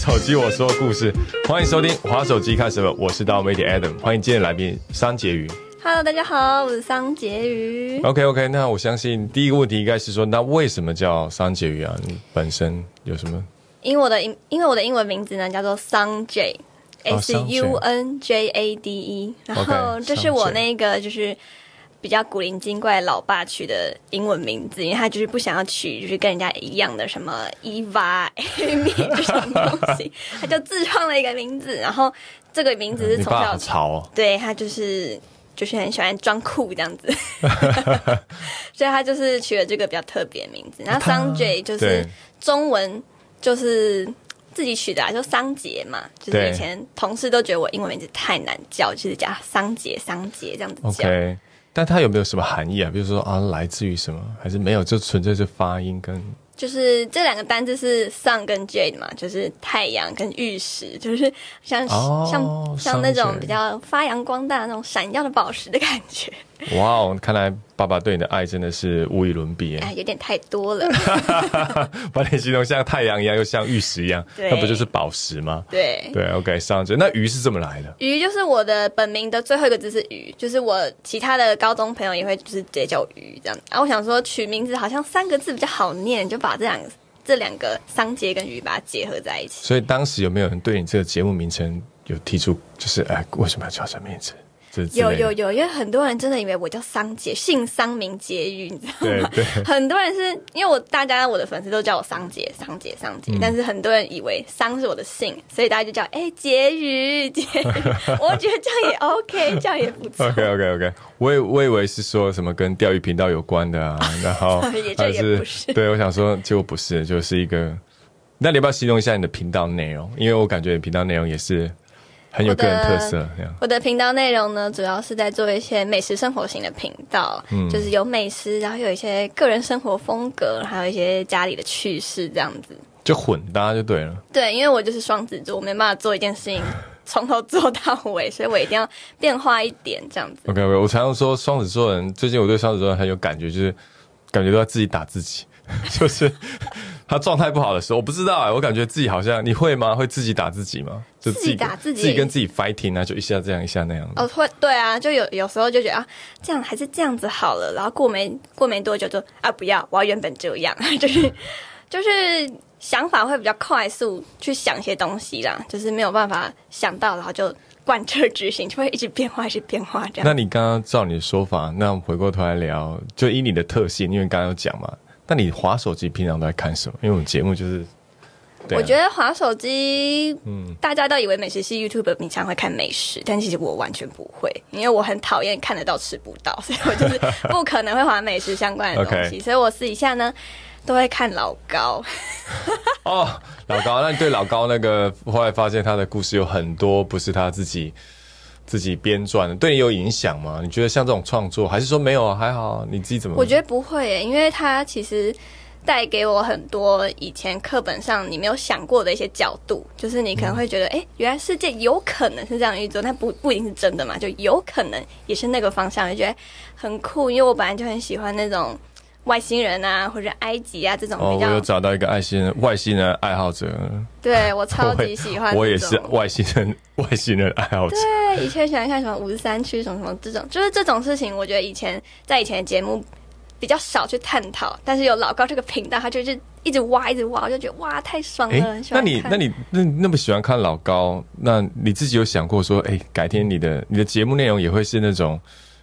手机我说故事，欢迎收听滑手机看什么，我是大媒体 Adam，欢迎今天的来宾桑杰宇。Hello，大家好，我是桑杰瑜。OK OK，那我相信第一个问题应该是说，那为什么叫桑杰宇啊？你本身有什么？因为我的英，因为我的英文名字呢叫做桑 J。哦 S U N J A D E，然后这是我那个就是比较古灵精怪的老爸取的英文名字，因为他就是不想要取 就是跟人家一样的什么 Eva、Amy 这种东西，他就自创了一个名字，然后这个名字是从小。对他就是就是很喜欢装酷这样子，所以他就是取了这个比较特别的名字。然后桑 J 就是中文就是自己取的、啊，就桑杰嘛。就是以前同事都觉得我英文名字太难叫，就是叫桑杰、桑杰这样子叫。但它有没有什么含义啊？比如说啊，来自于什么？还是没有？就纯粹是发音跟就是这两个单字是 sun 跟 jade 嘛，就是太阳跟玉石，就是像、哦像像那种比较发扬光大那种闪耀的宝石的感觉。哇哦！看来爸爸对你的爱真的是无与伦比耶。哎，有点太多了。把你形容像太阳一样，又像玉石一样，那不就是宝石吗？对，对，OK，上着。那鱼是怎么来的？鱼就是我的本名的最后一个字是鱼，就是我其他的高中朋友也会就是直接叫鱼这样。然后我想说取名字好像三个字比较好念，就把这两个这两个桑杰跟鱼把它结合在一起。所以当时有没有人对你这个节目名称有提出，就是哎，为什么要叫这名字？有有有，因为很多人真的以为我叫桑杰，姓桑名杰宇，你知道吗？对对 很多人是因为我大家我的粉丝都叫我桑杰、桑杰、桑嗯杰，但是很多人以为桑是我的姓，所以大家就叫哎杰宇杰宇。我觉得这样也 OK，这样也不错。OK OK OK，我以我以为是说什么跟钓鱼频道有关的啊，然后 也这还也不是对，我想说结果不是，就是一个。那你要不要形容一下你的频道内容？因为我感觉你频道内容也是很有个人特色。我的频道内容呢，主要是在做一些美食生活型的频道，嗯就是有美食，然后有一些个人生活风格，还有一些家里的趣事这样子。就混搭就对了。对，因为我就是双子座，我没办法做一件事情从头做到尾，所以我一定要变化一点这样子。OK OK，我常常说双子座人，最近我对双子座人很有感觉，就是感觉都要自己打自己，就是 他状态不好的时候，我不知道哎、我感觉自己好像你会吗？会自己打自己吗？就自己打自己自己跟自己 fighting 啊，就一下这样一下那样。哦，会对啊，就有有时候就觉得啊，这样还是这样子好了，然后过没过没多久就啊不要，我要原本这样，就是就是想法会比较快速去想一些东西啦，就是没有办法想到，然后就贯彻执行，就会一直变化，一直变化这样。那你刚刚照你的说法，那我们回过头来聊，就以你的特性，因为刚刚有讲嘛，那你滑手机平常都在看什么？因为我们节目就是，对啊我觉得滑手机，嗯，大家都以为美食系 YouTube 平常会看美食，但其实我完全不会，因为我很讨厌看得到吃不到，所以我就是不可能会滑美食相关的东西所以我私底下呢都会看老高。哦，老高，那你对老高那个后来发现他的故事有很多不是他自己自己编撰的，对你有影响吗？你觉得像这种创作，还是说没有啊？还好，你自己怎么？我觉得不会耶，因为他其实带给我很多以前课本上你没有想过的一些角度，就是你可能会觉得，哎、原来世界有可能是这样运作，但不不一定是真的嘛，就有可能也是那个方向，就觉得很酷。因为我本来就很喜欢那种外星人啊，或者埃及啊这种哦，比较，我有找到一个外星人外星人爱好者，对我超级喜欢 我也是外星人 外星人爱好者。对，以前喜欢看什么五十三区什么什么这种，就是这种事情，我觉得以前在以前的节目比较少去探讨，但是有老高这个频道，他就是一直挖一直挖，我就觉得哇太爽了，哎很，喜那你那你那那么喜欢看老高，那你自己有想过说，哎，改天你的你的节目内容也会是那种，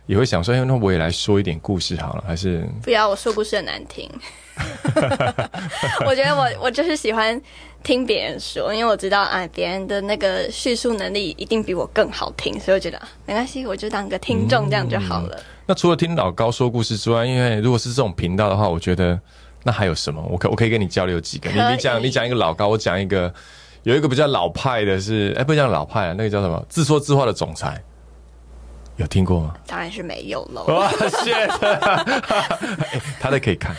也会想说，哎，那我也来说一点故事好了，还是？不要我说故事很难听，我觉得我我就是喜欢听别人说，因为我知道啊别人的那个叙述能力一定比我更好听，所以我觉得啊没关系，我就当个听众这样就好了。那除了听老高说故事之外，因为如果是这种频道的话，我觉得那还有什么？我可我可以跟你交流几个。你你讲你讲一个老高，我讲一个，有一个比较老派的是，哎，不讲老派啊，那个叫什么？自说自话的总裁，有听过吗？当然是没有喽。哇塞！哎他的可以看，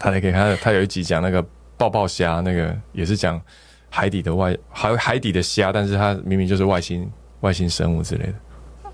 他的可以看，他他有一集讲那个抱抱虾，那个也是讲海底的外海海底的虾，但是它明明就是外星外星生物之类的，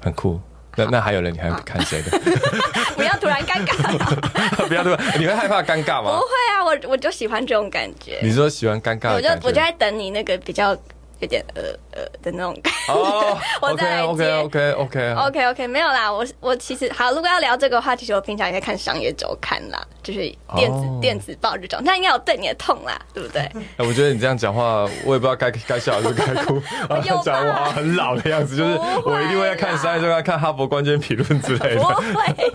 很酷。那那还有人，你还看谁的？不要突然尴尬。不要突然？你会害怕尴尬吗？不会啊，我我我就喜欢这种感觉。你说喜欢尴尬我就？我就在等你那个比较有点呃呃的那种感觉。哦 我再来，OK 接 OK OK OK OK OK，没有啦，我我其实好，如果要聊这个话题，其实我平常也在看商业周刊啦，就是电子、哦电子报这种，那应该有对你的痛啦，对不对？哎我觉得你这样讲话，我也不知道该该笑还是该哭。有吧讲我很老的样子，就是我一定会在看商业周刊、看哈佛关键评论之类不的。会，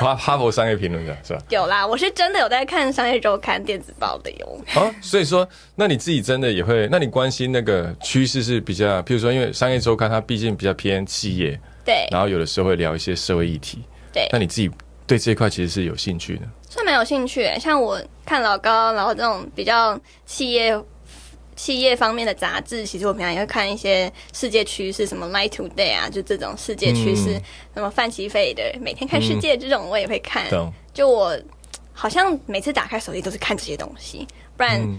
哈哈佛商业评论的是吧？有啦，我是真的有在看商业周刊电子报的哟。啊，所以说，那你自己真的也会？那你关心那个趋势是比较，譬如说，因为商业周刊它毕竟比较偏企业，对然后有的时候会聊一些社会议题。对那，你自己对这一块其实是有兴趣的。算蛮有兴趣耶。像我看老高，然后这种比较企业。企业方面的杂志，其实我平常也会看一些世界趋势，什么《Light Today》啊，就这种世界趋势，嗯什么范奇飞的《每天看世界》这种，我也会看。懂？就我好像每次打开手机都是看这些东西，不然嗯，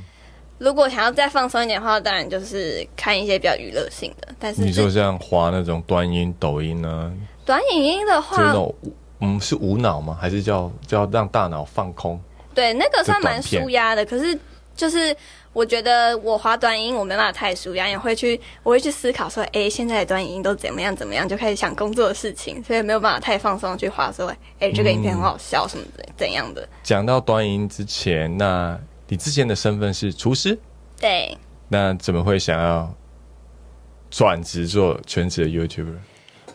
如果想要再放松一点的话，当然就是看一些比较娱乐性的。但是你说这像滑那种短音、抖音啊，短影音的就是那，种嗯是无脑吗？还是叫叫让大脑放空？对那个算蛮舒压的。可是就是我觉得我滑短音我没办法太舒压，也会去我会去思考说，哎，现在的短影音都怎么样怎么样，就开始想工作的事情，所以没有办法太放松去滑说，哎，这个影片很好笑什么的怎样的。讲到短音之前，那你之前的身份是厨师，对，那怎么会想要转职做全职的 YouTuber？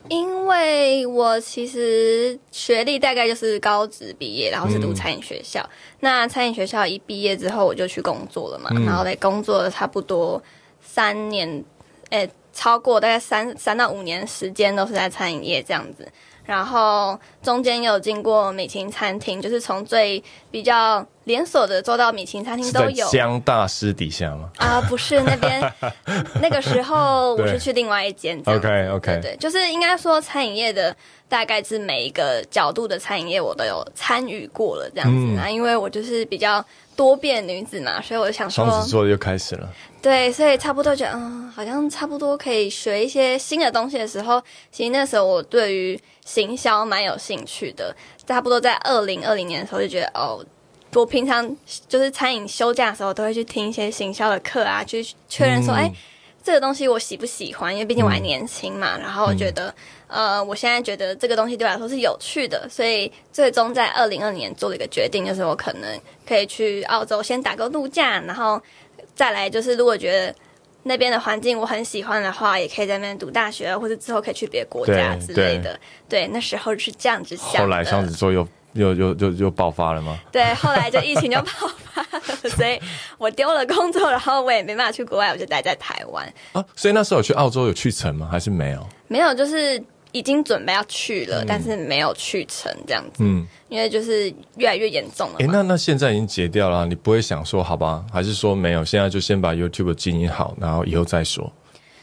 因为我其实学历大概就是高职毕业，然后是读嗯餐饮学校。那餐饮学校一毕业之后，我就去工作了嘛，嗯然后在工作了差不多三年，诶、超过大概三三到五年时间都是在餐饮业这样子。然后中间有经过美琴餐厅，就是从最比较连锁的做到米其林餐厅都有。江大师底下吗啊，不是那边，那个时候我是去另外一间。？OK OK，对，就是应该说餐饮业的大概是每一个角度的餐饮业我都有参与过了这样子嗯啊，因为我就是比较多变女子嘛，所以我想说，双子座又开始了。对，所以差不多觉得嗯，好像差不多可以学一些新的东西的时候，其实那时候我对于行销蛮有兴趣的，差不多在二零二零年的时候就觉得哦。我平常就是餐饮休假的时候，都会去听一些行销的课啊，去确认说，嗯哎、这个东西我喜不喜欢？因为毕竟我还年轻嘛。然后我觉得，呃，我现在觉得这个东西对我来说是有趣的，所以最终在二零二年做了一个决定，就是我可能可以去澳洲先打个度假，然后再来就是如果觉得。那边的环境我很喜欢的话，也可以在那边读大学，或者之后可以去别的国家之类的。对，那时候是这样子想的。后来双子座又又又又又爆发了吗？对，后来就疫情就爆发了，所以我丢了工作，然后我也没办法去国外，我就待在台湾。啊，所以那时候有去澳洲有去成吗？还是没有？没有，就是已经准备要去了，但是没有去成这样子，嗯，因为就是越来越严重了诶，嘛。那那现在已经结掉了，你不会想说好吧？还是说没有？现在就先把 YouTube 经营好，然后以后再说。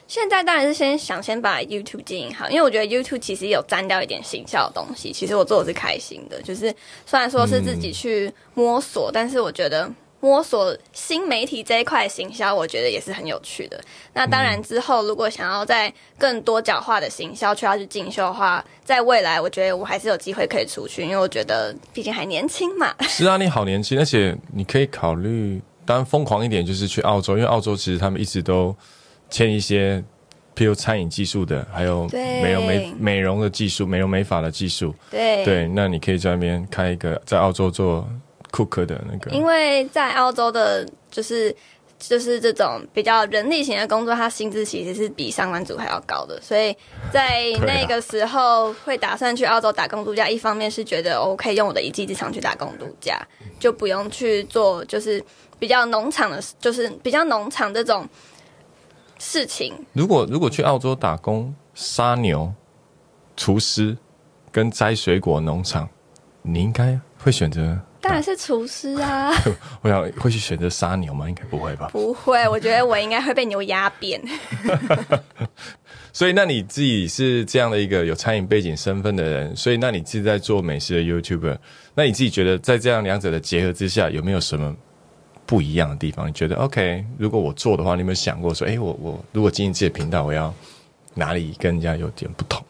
现在当然是先想先把 YouTube 经营好，因为我觉得 YouTube 其实有沾掉一点行销的东西。其实我做的是开心的，就是虽然说是自己去摸索，但是我觉得摸索新媒体这一块行销，我觉得也是很有趣的。那当然之后如果想要在更多角化的行销去要去进修的话，在未来我觉得我还是有机会可以出去，因为我觉得毕竟还年轻嘛。是啊，你好年轻，而且你可以考虑，当然疯狂一点，就是去澳洲，因为澳洲其实他们一直都签一些，譬如餐饮技术的，还有对美容美美容的技术、美容美发的技术。对对，那你可以在那边开一个在澳洲做 cook 的那个。因为在澳洲的，就是就是这种比较人力型的工作，它薪资其实是比上班族还要高的，所以在 那个时候会打算去澳洲打工度假。一方面是觉得我可以用我的一技之长去打工度假，就不用去做就是比较农场的，就是比较农场这种事情。如果如果去澳洲打工，杀牛、厨师跟摘水果农场，你应该会选择？当然是厨师啊，我想会去选择杀牛吗？应该不会吧。不会，我觉得我应该会被牛压扁。所以，那你自己是这样的一个有餐饮背景身份的人，所以那你自己在做美食的 YouTuber，那你自己觉得在这样两者的结合之下，有没有什么不一样的地方？你觉得 OK？如果我做的话，你有没有想过说，哎、我我如果经营自己的频道，我要哪里跟人家有点不同？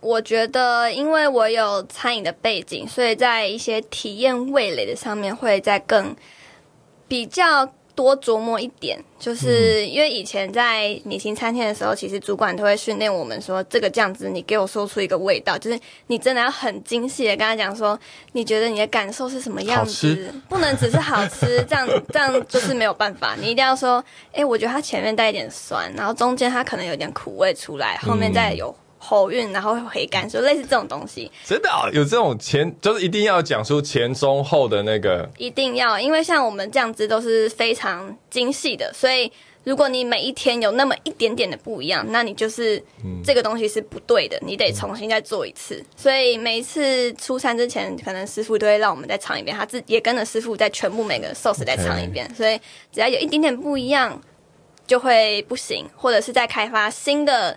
我觉得，因为我有餐饮的背景，所以在一些体验味蕾的上面会在更比较多琢磨一点。就是因为以前在米星餐厅的时候，其实主管都会训练我们说，这个酱汁你给我说出一个味道，就是你真的要很精细的跟他讲说，你觉得你的感受是什么样子，不能只是好吃，这样 这样就是没有办法。你一定要说，哎，我觉得它前面带一点酸，然后中间它可能有点苦味出来，后面再有。喉韵，然后会回甘，就类似这种东西。真的啊，有这种前，就是一定要讲出前中后的那个。一定要，因为像我们酱汁都是非常精细的，所以如果你每一天有那么一点点的不一样，那你就是这个东西是不对的，你得重新再做一次。所以每一次出餐之前，可能师傅都会让我们再尝一遍，他自己也跟着师傅再全部每个寿司再尝一遍。所以只要有一点点不一样，就会不行，或者是在开发新的。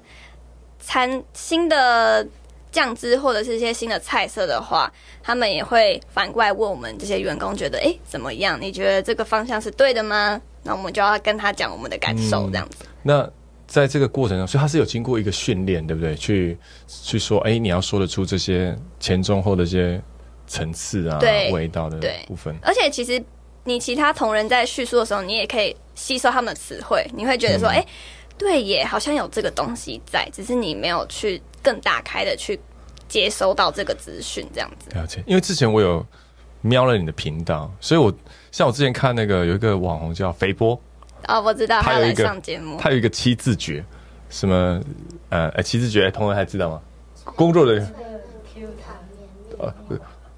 餐新的酱汁或者是一些新的菜色的话，他们也会反过来问我们这些员工，觉得哎怎么样？你觉得这个方向是对的吗？那我们就要跟他讲我们的感受，这样子。那在这个过程中，所以他是有经过一个训练，对不对？去去说，哎，你要说得出这些前中后的一些层次啊，味道的部分。而且其实你其他同仁在叙述的时候，你也可以吸收他们的词汇，你会觉得说，哎。对耶，好像有这个东西在，只是你没有去更大开的去接收到这个资讯，这样子。了解，因为之前我有瞄了你的频道，所以我像我之前看那个有一个网红叫肥波，哦，我知道，他有一个上节目，他有一个七字诀，什么呃，七字诀，同仁还知道吗？工作人员。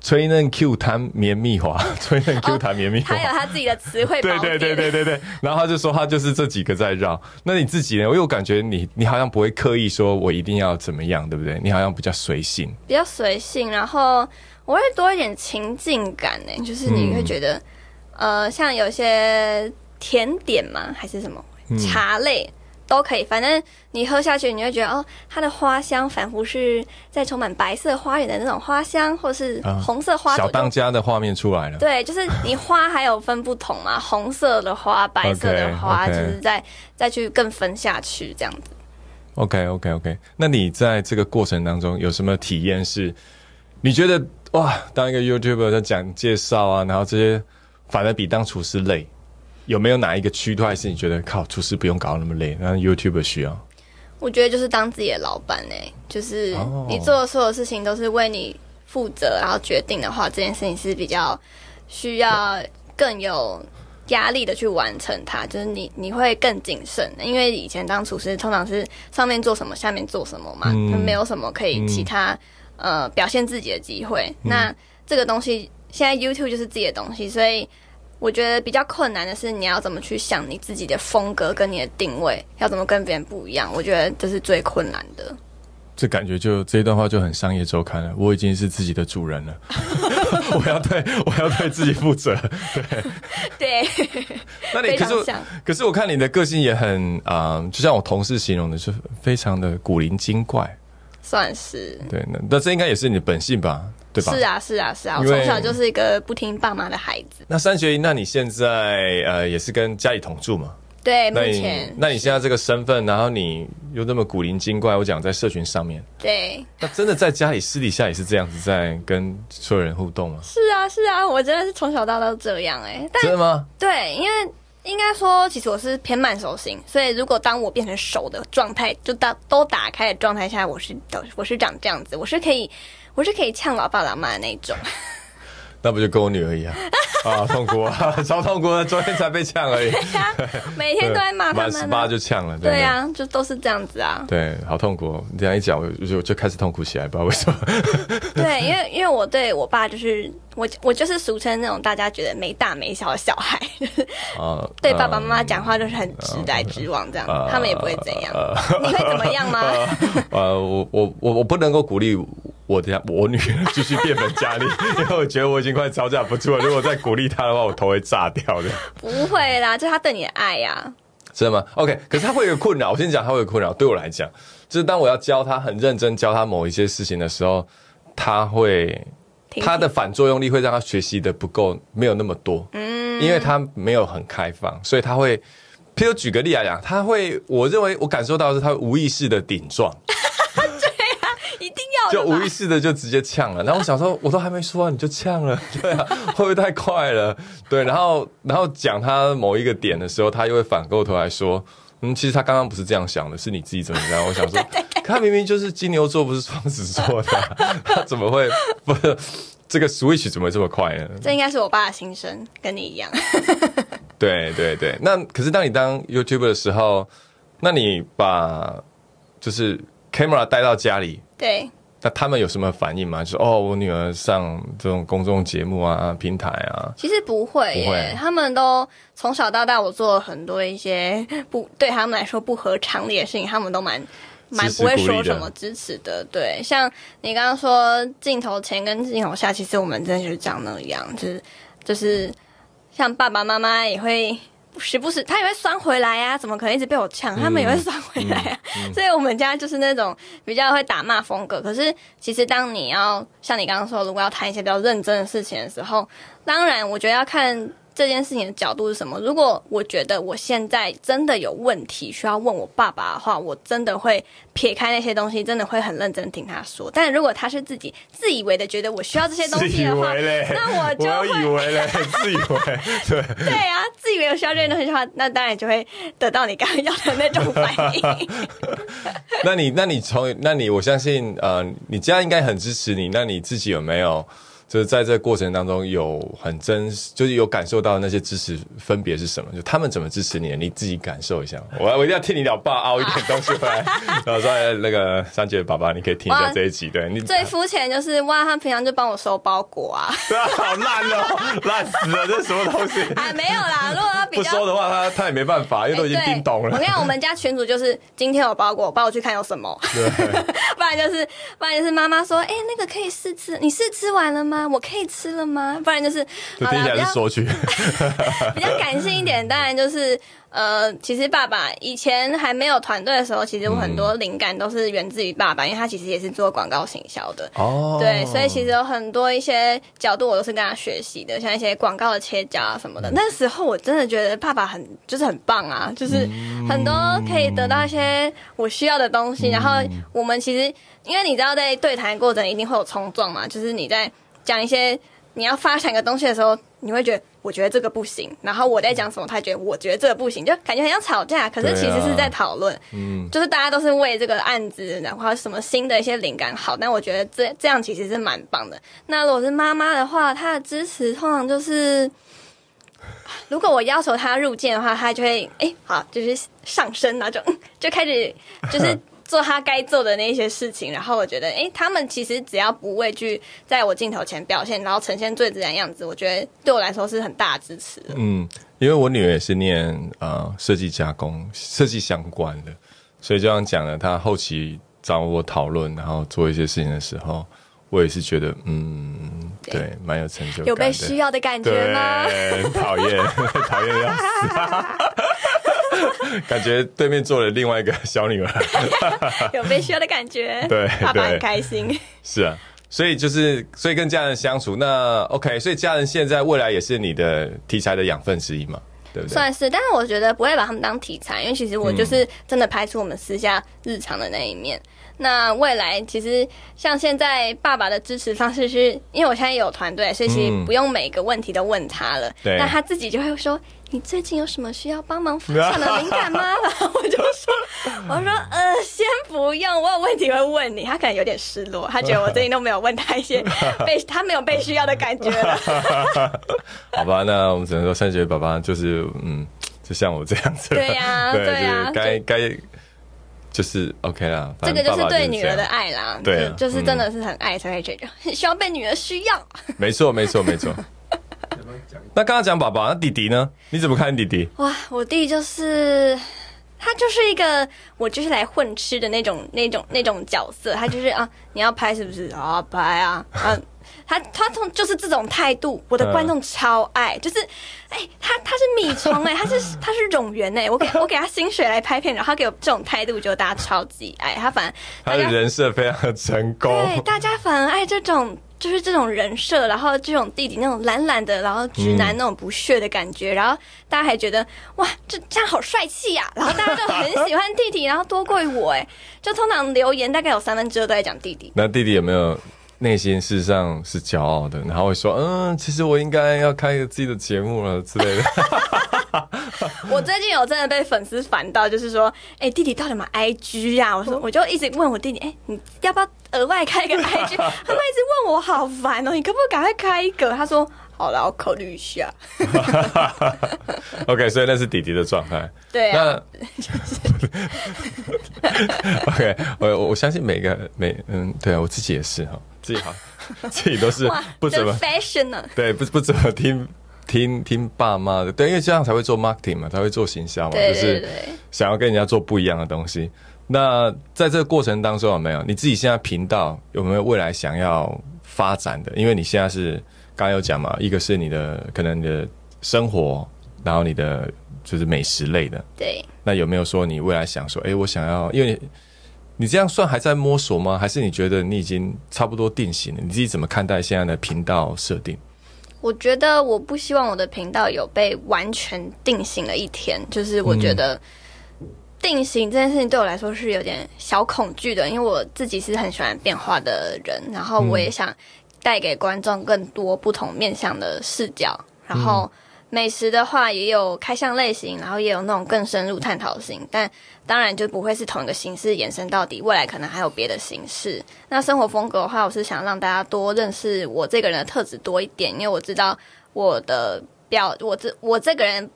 吹嫩 Q 弹绵密滑，吹嫩 Q 弹绵密滑，他有他自己的词汇。对对对对对对。然后他就说他就是这几个在绕。那你自己呢？我又感觉你你好像不会刻意说我一定要怎么样，对不对？你好像比较随性。比较随性，然后我会多一点情境感呢，就是你会觉得，呃，像有些甜点嘛，还是什么茶类。都可以，反正你喝下去，你会觉得哦，它的花香仿佛是在充满白色花园的那种花香，或是红色花小当家的画面出来了。对，就是你花还有分不同嘛，红色的花、白色的花，就是再再去更分下去这样子。OK OK OK，那你在这个过程当中有什么体验？是你觉得哇，当一个 YouTuber 在讲介绍啊，然后这些反而比当厨师累？有没有哪一个区块是你觉得靠厨师不用搞那么累，那 YouTube 需要？我觉得就是当自己的老板哎，就是你做的所有事情都是为你负责，然后决定的话，这件事情是比较需要更有压力的去完成它。就是你你会更谨慎，因为以前当厨师通常是上面做什么，下面做什么嘛，没有什么可以其他呃表现自己的机会。那这个东西现在 YouTube 就是自己的东西，所以。我觉得比较困难的是，你要怎么去想你自己的风格跟你的定位，要怎么跟别人不一样？我觉得这是最困难的。这感觉就这一段话就很商业周刊了。我已经是自己的主人了，我要对我要对自己负责。对 对，那你可是可是我看你的个性也很啊，就像我同事形容的，是非常的古灵精怪。算是对，那那这应该也是你的本性吧？对吧？是啊，是啊，是啊，我从小就是一个不听爸妈的孩子。那三学一，那你现在呃也是跟家里同住嘛？对，目前。那你现在这个身份，然后你又那么古灵精怪，我讲在社群上面，对。那真的在家里私底下也是这样子在跟所有人互动吗？是啊，是啊，我真的是从小到大都这样哎。真的吗？对，因为。应该说，其实我是偏慢熟型，所以如果当我变成熟的状态，就当都打开的状态下，我是我是长这样子，我是可以，我是可以呛老爸老妈的那种。那不就跟我女儿一样 啊，痛苦啊，超痛苦的，昨天才被呛而已。每天都在骂他们。满十八就呛了。对啊，就都是这样子啊。对，好痛苦。你这样一讲，我就就开始痛苦起来，不知道为什么。对，因为因为我对我爸就是我我就是俗称那种大家觉得没大没小的小孩。啊。对爸爸妈妈讲话就是很直来直往这样，他们也不会怎样。你会怎么样吗？呃，我我我我不能够鼓励。我家我女儿继续变本加厉，因为我觉得我已经快招架不住了。如果再鼓励她的话，我头会炸掉的。不会啦，这是她对你的爱呀。真的吗？OK，可是她会有困扰。我先讲，她会有困扰。对我来讲，就是当我要教她很认真教她某一些事情的时候，她会她的反作用力会让她学习的不够，没有那么多。嗯，因为她没有很开放，所以她会。譬如举个例来讲，她会，我认为我感受到是她无意识的顶撞。就无意识的就直接呛了。然后我想说，我都还没说完你就呛了，对啊，会不会太快了？对，然后然后讲他某一个点的时候，他又会反过头来说，嗯，其实他刚刚不是这样想的，是你自己怎么样？我想说，他明明就是金牛座，不是双子座的，他怎么会不是这个 switch 怎么这么快呢？这应该是我爸的心声，跟你一样。对对对，那可是当你当 YouTuber 的时候，那你把就是 camera 带到家里，对，那他们有什么反应吗？就哦，我女儿上这种公众节目啊、平台啊，其实不会耶，不会他们都从小到大，我做了很多一些 不对他们来说不合常理的事情，他们都蛮。蛮不会说什么支持的，对，像你刚刚说镜头前跟镜头下，其实我们真的就是长那样，就是就是像爸爸妈妈也会时不时他也会酸回来啊，怎么可能一直被我呛？他们也会酸回来啊，所以我们家就是那种比较会打骂风格。可是其实当你要像你刚刚说，如果要谈一些比较认真的事情的时候，当然我觉得要看。这件事情的角度是什么？如果我觉得我现在真的有问题需要问我爸爸的话，我真的会撇开那些东西，真的会很认真听他说。但如果他是自己自以为的觉得我需要这些东西的话，为，那我就我会以为嘞，自以为对。对啊，自以为我需要这些东西的话，那当然就会得到你刚刚要的那种反应。那你，那你从，那你，我相信，呃，你家应该很支持你。那你自己有没有，就是在这过程当中有很真实，就是有感受到那些支持分别是什么？就他们怎么支持你？你自己感受一下。我我一定要替你老爸凹一点东西回来。然后说，哎那个三姐爸爸，你可以听一下这一集。对你，最肤浅就是哇，他平常就帮我收包裹啊。对啊，好烂哦，烂死了，这是什么东西？啊，没有啦，如果他比不收的话，他他也没办法，因为都已经哎对叮咚了我跟。你讲，我们家群主就是今天有包裹，帮我去看有什么。对 不然就是，不然就是妈妈说，哎、那个可以试吃，你试吃完了吗？我可以吃了吗？不然就是，就听起来好啦是说去，比较感性一点，当然就是呃，其实爸爸以前还没有团队的时候，其实我很多灵感都是源自于爸爸，因为他其实也是做广告行销的。哦对，所以其实有很多一些角度我都是跟他学习的，像一些广告的切角啊什么的。那时候我真的觉得爸爸很就是很棒啊，就是很多可以得到一些我需要的东西。然后我们其实因为你知道在对谈过程一定会有冲撞嘛，就是你在讲一些你要发展一个东西的时候，你会觉得我觉得这个不行，然后我在讲什么，他觉得我觉得这个不行，就感觉很像吵架，可是其实是在讨论。嗯，就是大家都是为这个案子，然后什么新的一些灵感好，但我觉得这这样其实是蛮棒的。那如果是妈妈的话，她的支持通常就是，如果我要求她入境的话，她就会哎、好，就是上升那种，就开始就是。做他该做的那一些事情，然后我觉得，哎，他们其实只要不畏惧在我镜头前表现，然后呈现最自然的样子，我觉得对我来说是很大的支持的。嗯，因为我女儿也是念呃设计加工、设计相关的，所以就像讲了，她后期找我讨论，然后做一些事情的时候，我也是觉得，嗯，对，蛮有成就感的。有被需要的感觉吗？讨厌，讨厌要死。感觉对面坐了另外一个小女儿，有被需要的感觉，对对爸爸很开心。是啊，所以就是，所以跟家人相处，那 OK，所以家人现在未来也是你的题材的养分之一嘛，对不对？算是，但是我觉得不会把他们当题材，因为其实我就是真的拍出我们私下日常的那一面。那未来其实像现在爸爸的支持方式是，因为我现在有团队，所以其实嗯不用每个问题都问他了，对那他自己就会说。你最近有什么需要帮忙分享的灵感吗？然 后我就说，我说呃，先不用，我有问题会问你。他可能有点失落，他觉得我最近都没有问他一些 被他没有被需要的感觉了。好吧，那我们只能说三姐爸爸就是嗯，就像我这样子，对呀对，对呀就是该该就是 OK 啦，这个就是对女儿的，爱啦，对啊就就是真的是很爱，才会觉得很需要被女儿需要。没错没错没错。那刚刚讲爸爸，那弟弟呢？你怎么看弟弟？哇，我弟就是他就是一个我就是来混吃的那种那种那种角色，他就是啊，你要拍是不是啊？拍啊，啊。他他从就是这种态度，我的观众超爱，就是，哎、他他是米虫哎、他是他是冗员哎，我给我给他薪水来拍片，然后他给我这种态度，就大家超级爱他，反而他的人设非常的成功，对大家反而爱这种就是这种人设，然后这种弟弟那种懒懒的，然后直男那种不屑的感觉，然后大家还觉得哇，这这样好帅气呀，然后大家就很喜欢弟弟，然后多过于我哎，就通常留言大概有三分之二都在讲弟弟。那弟弟有没有内心事实上是骄傲的，然后会说嗯，其实我应该要开一个自己的节目了之类的。我最近有真的被粉丝烦到，就是说，哎，弟弟到底买 IG 呀？我说，我就一直问我弟弟，哎，你要不要额外开一个 IG？他们一直问我，好烦哦，你可不可以赶快开一个？他说，好了，我考虑一下。OK，所以那是弟弟的状态。对啊。OK，我我相信每个每嗯，对啊，我自己也是哈，自己好，自己都是不怎么 fashion 呢？对，不不怎么听。听听爸妈的，对，因为这样才会做 marketing 嘛，才会做行销嘛，就是想要跟人家做不一样的东西。那在这个过程当中有没有你自己现在频道有没有未来想要发展的？因为你现在是刚刚有讲嘛，一个是你的可能你的生活，然后你的就是美食类的。对。那有没有说你未来想说，哎，我想要，因为你这样算还在摸索吗？还是你觉得你已经差不多定型了？你自己怎么看待现在的频道设定？我觉得我不希望我的频道有被完全定型的一天，就是我觉得定型这件事情对我来说是有点小恐惧的，因为我自己是很喜欢变化的人，然后我也想带给观众更多不同面向的视角，然后。美食的话也有开箱类型，然后也有那种更深入探讨型，但当然就不会是同一个形式延伸到底。未来可能还有别的形式。那生活风格的话，我是想让大家多认识我这个人的特质多一点，因为我知道我的表，我这我这个人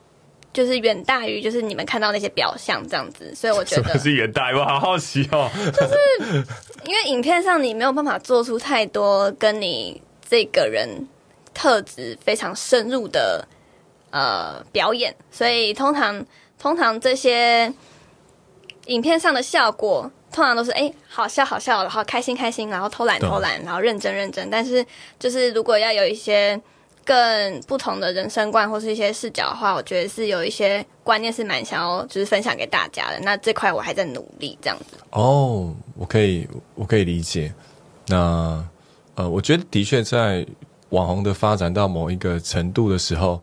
就是远大于就是你们看到那些表象这样子，所以我觉得 是远大于我好好奇哦，就是因为影片上你没有办法做出太多跟你这个人特质非常深入的。呃，表演，所以通常通常这些影片上的效果，通常都是哎，好笑好笑，然后开心开心，然后偷懒偷懒，然后认真认真。但是，就是如果要有一些更不同的人生观或是一些视角的话，我觉得是有一些观念是蛮想要就是分享给大家的。那这块我还在努力，这样子。哦，我可以我可以理解。那呃，我觉得的确在网红的发展到某一个程度的时候。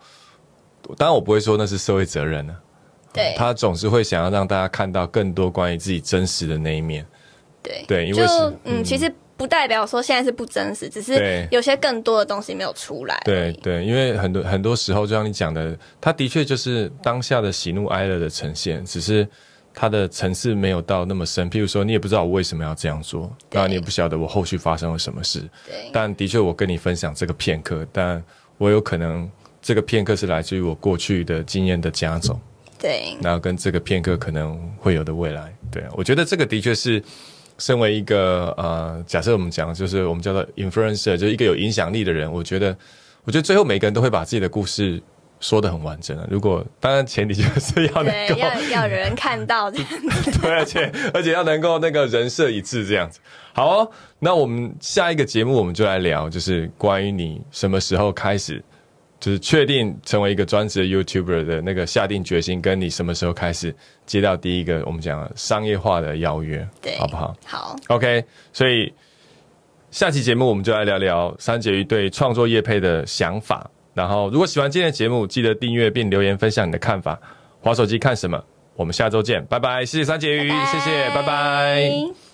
当然，我不会说那是社会责任呢。对，他总是会想要让大家看到更多关于自己真实的那一面。对对，因为嗯，其实不代表说现在是不真实，只是有些更多的东西没有出来。对对，因为很多很多时候，就像你讲的，他的确就是当下的喜怒哀乐的呈现，只是他的层次没有到那么深。譬如说，你也不知道我为什么要这样做，那你也不晓得我后续发生了什么事。对，但的确，我跟你分享这个片刻，但我有可能。这个片刻是来自于我过去的经验的加总，对，然后跟这个片刻可能会有的未来，对我觉得这个的确是，身为一个呃，假设我们讲就是我们叫做 influencer，就是一个有影响力的人，我觉得，我觉得最后每个人都会把自己的故事说的很完整啊。如果当然前提就是要能够要要有人看到，对，而且而且要能够那个人设一致这样子。好，那我们下一个节目我们就来聊，就是关于你什么时候开始。就是确定成为一个专职的 YouTuber 的那个下定决心，跟你什么时候开始接到第一个我们讲商业化的邀约，对，好不好？好，OK。所以下期节目我们就来聊聊三姐鱼对创作业配的想法。然后，如果喜欢今天的节目，记得订阅并留言分享你的看法。滑手机看什么？我们下周见，拜拜！谢谢三姐鱼，谢谢，拜拜。